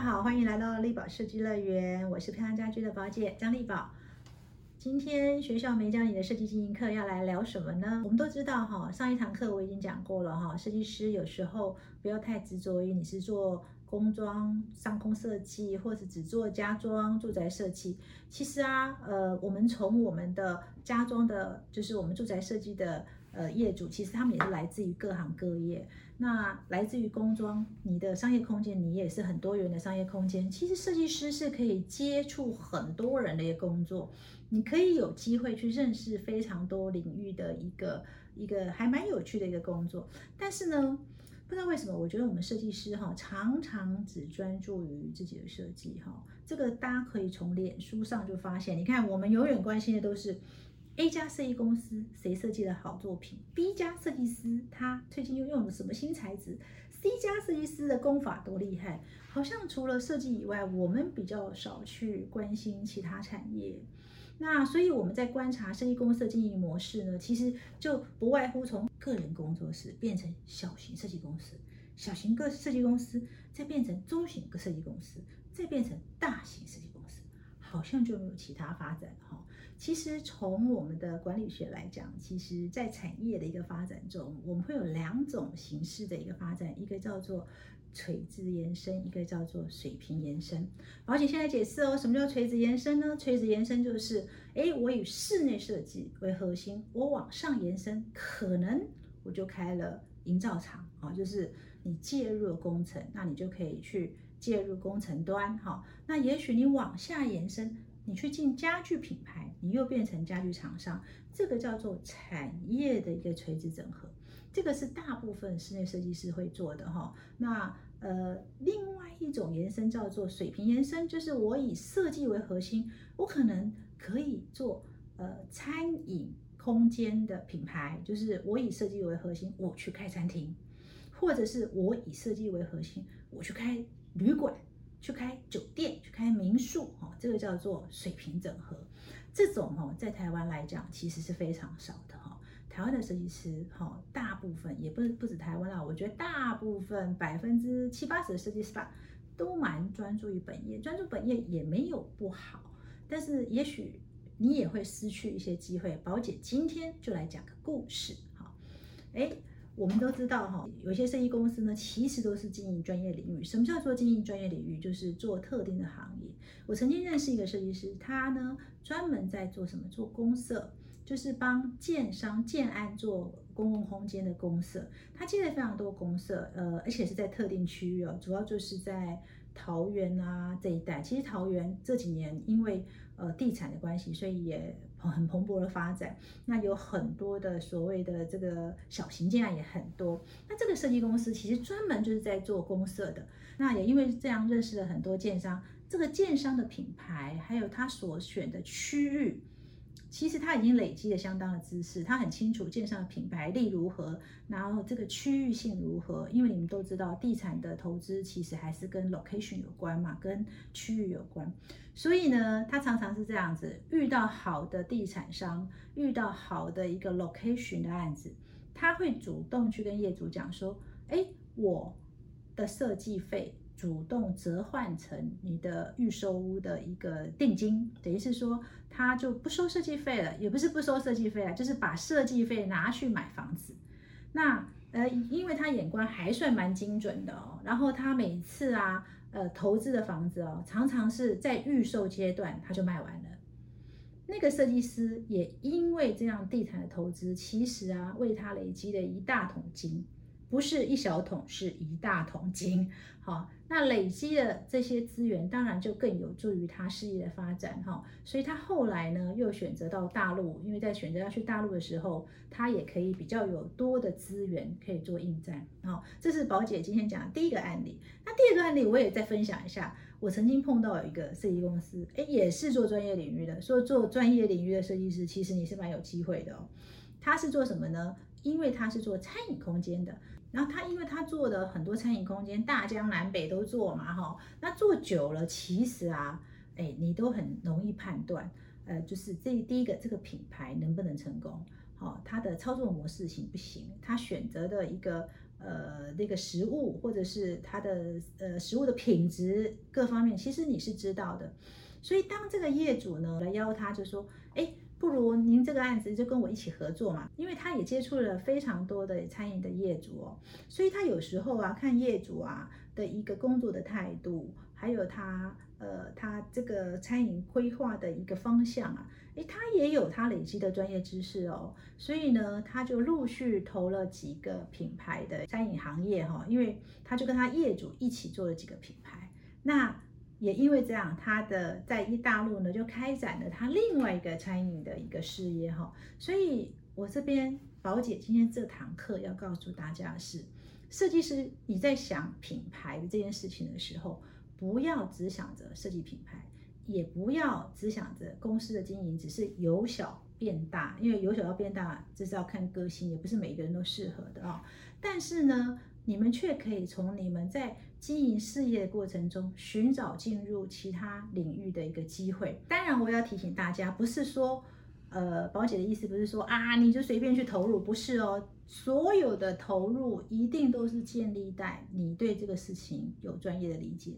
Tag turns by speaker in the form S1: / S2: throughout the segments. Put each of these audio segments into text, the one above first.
S1: 家好，欢迎来到丽宝设计乐园，我是漂亮家居的宝姐张丽宝。今天学校没教你的设计经营课要来聊什么呢？我们都知道哈，上一堂课我已经讲过了哈，设计师有时候不要太执着于你是做工装、上空设计，或是只做家装、住宅设计。其实啊，呃，我们从我们的家装的，就是我们住宅设计的。呃，业主其实他们也是来自于各行各业，那来自于工装，你的商业空间你也是很多元的商业空间。其实设计师是可以接触很多人的一个工作，你可以有机会去认识非常多领域的一个一个还蛮有趣的一个工作。但是呢，不知道为什么，我觉得我们设计师哈常常只专注于自己的设计哈，这个大家可以从脸书上就发现，你看我们永远关心的都是。A 家设计公司谁设计的好作品？B 家设计师他最近又用了什么新材质？C 家设计师的功法多厉害？好像除了设计以外，我们比较少去关心其他产业。那所以我们在观察设计公司的经营模式呢，其实就不外乎从个人工作室变成小型设计公司，小型个设计公司再变成中型个设计公司，再变成大型设计公司，好像就没有其他发展了哈。其实从我们的管理学来讲，其实在产业的一个发展中，我们会有两种形式的一个发展，一个叫做垂直延伸，一个叫做水平延伸。而且现在解释哦，什么叫垂直延伸呢？垂直延伸就是，哎，我以室内设计为核心，我往上延伸，可能我就开了营造厂啊，就是你介入了工程，那你就可以去介入工程端哈。那也许你往下延伸。你去进家具品牌，你又变成家具厂商，这个叫做产业的一个垂直整合，这个是大部分室内设计师会做的哈。那呃，另外一种延伸叫做水平延伸，就是我以设计为核心，我可能可以做呃餐饮空间的品牌，就是我以设计为核心，我去开餐厅，或者是我以设计为核心，我去开旅馆。去开酒店，去开民宿，哈，这个叫做水平整合。这种哦，在台湾来讲，其实是非常少的哈。台湾的设计师，哈，大部分也不不止台湾啦，我觉得大部分百分之七八十的设计师吧，都蛮专注于本业，专注本业也没有不好，但是也许你也会失去一些机会。宝姐今天就来讲个故事，哈，哎。我们都知道哈，有些设计公司呢，其实都是经营专业领域。什么叫做经营专业领域？就是做特定的行业。我曾经认识一个设计师，他呢专门在做什么？做公社，就是帮建商建案做公共空间的公社。他接了非常多公社，呃，而且是在特定区域哦，主要就是在桃园啊这一带。其实桃园这几年因为呃地产的关系，所以也。很蓬勃的发展，那有很多的所谓的这个小型建案也很多。那这个设计公司其实专门就是在做公社的。那也因为这样认识了很多建商，这个建商的品牌还有他所选的区域。其实他已经累积了相当的知识，他很清楚建商的品牌力如何，然后这个区域性如何。因为你们都知道，地产的投资其实还是跟 location 有关嘛，跟区域有关。所以呢，他常常是这样子，遇到好的地产商，遇到好的一个 location 的案子，他会主动去跟业主讲说：“哎，我的设计费。”主动折换成你的预收屋的一个定金，等于是说他就不收设计费了，也不是不收设计费啊，就是把设计费拿去买房子。那呃，因为他眼光还算蛮精准的哦，然后他每次啊，呃，投资的房子哦，常常是在预售阶段他就卖完了。那个设计师也因为这样地产的投资，其实啊，为他累积了一大桶金。不是一小桶，是一大桶金。好，那累积的这些资源，当然就更有助于他事业的发展。哈，所以他后来呢，又选择到大陆，因为在选择要去大陆的时候，他也可以比较有多的资源可以做应战。好，这是宝姐今天讲的第一个案例。那第二个案例，我也再分享一下。我曾经碰到有一个设计公司，哎，也是做专业领域的，说做专业领域的设计师，其实你是蛮有机会的哦。他是做什么呢？因为他是做餐饮空间的。然后他因为他做的很多餐饮空间，大江南北都做嘛，哈，那做久了，其实啊，哎，你都很容易判断，呃，就是这第一个这个品牌能不能成功，好，它的操作模式行不行，他选择的一个呃那个食物，或者是它的呃食物的品质各方面，其实你是知道的。所以当这个业主呢来邀他，就说，哎。不如您这个案子就跟我一起合作嘛，因为他也接触了非常多的餐饮的业主哦，所以他有时候啊看业主啊的一个工作的态度，还有他呃他这个餐饮规划的一个方向啊，诶，他也有他累积的专业知识哦，所以呢他就陆续投了几个品牌的餐饮行业哈，因为他就跟他业主一起做了几个品牌，那。也因为这样，他的在一大陆呢就开展了他另外一个餐饮的一个事业哈，所以我这边宝姐今天这堂课要告诉大家的是，设计师你在想品牌的这件事情的时候，不要只想着设计品牌，也不要只想着公司的经营只是由小变大，因为由小要变大这是要看个性，也不是每一个人都适合的啊。但是呢，你们却可以从你们在经营事业的过程中，寻找进入其他领域的一个机会。当然，我要提醒大家，不是说，呃，宝姐的意思不是说啊，你就随便去投入，不是哦。所有的投入一定都是建立在你对这个事情有专业的理解。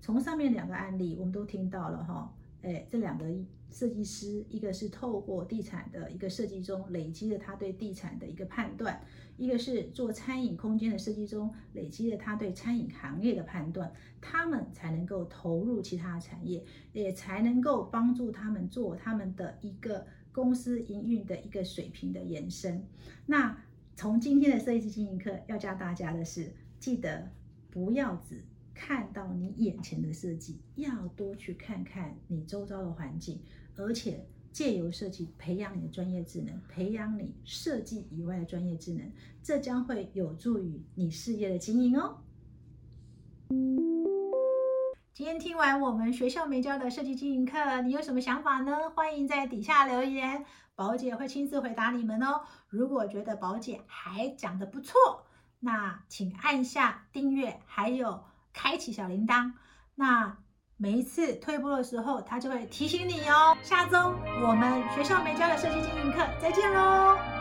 S1: 从上面两个案例，我们都听到了哈。哎，这两个设计师，一个是透过地产的一个设计中累积了他对地产的一个判断，一个是做餐饮空间的设计中累积了他对餐饮行业的判断，他们才能够投入其他产业，也才能够帮助他们做他们的一个公司营运的一个水平的延伸。那从今天的设计经营课要教大家的是，记得不要只。看到你眼前的设计，要多去看看你周遭的环境，而且借由设计培养你的专业智能，培养你设计以外的专业智能，这将会有助于你事业的经营哦。今天听完我们学校没教的设计经营课，你有什么想法呢？欢迎在底下留言，宝姐会亲自回答你们哦。如果觉得宝姐还讲的不错，那请按下订阅，还有。开启小铃铛，那每一次退步的时候，它就会提醒你哦。下周我们学校没教的设计经营课，再见喽。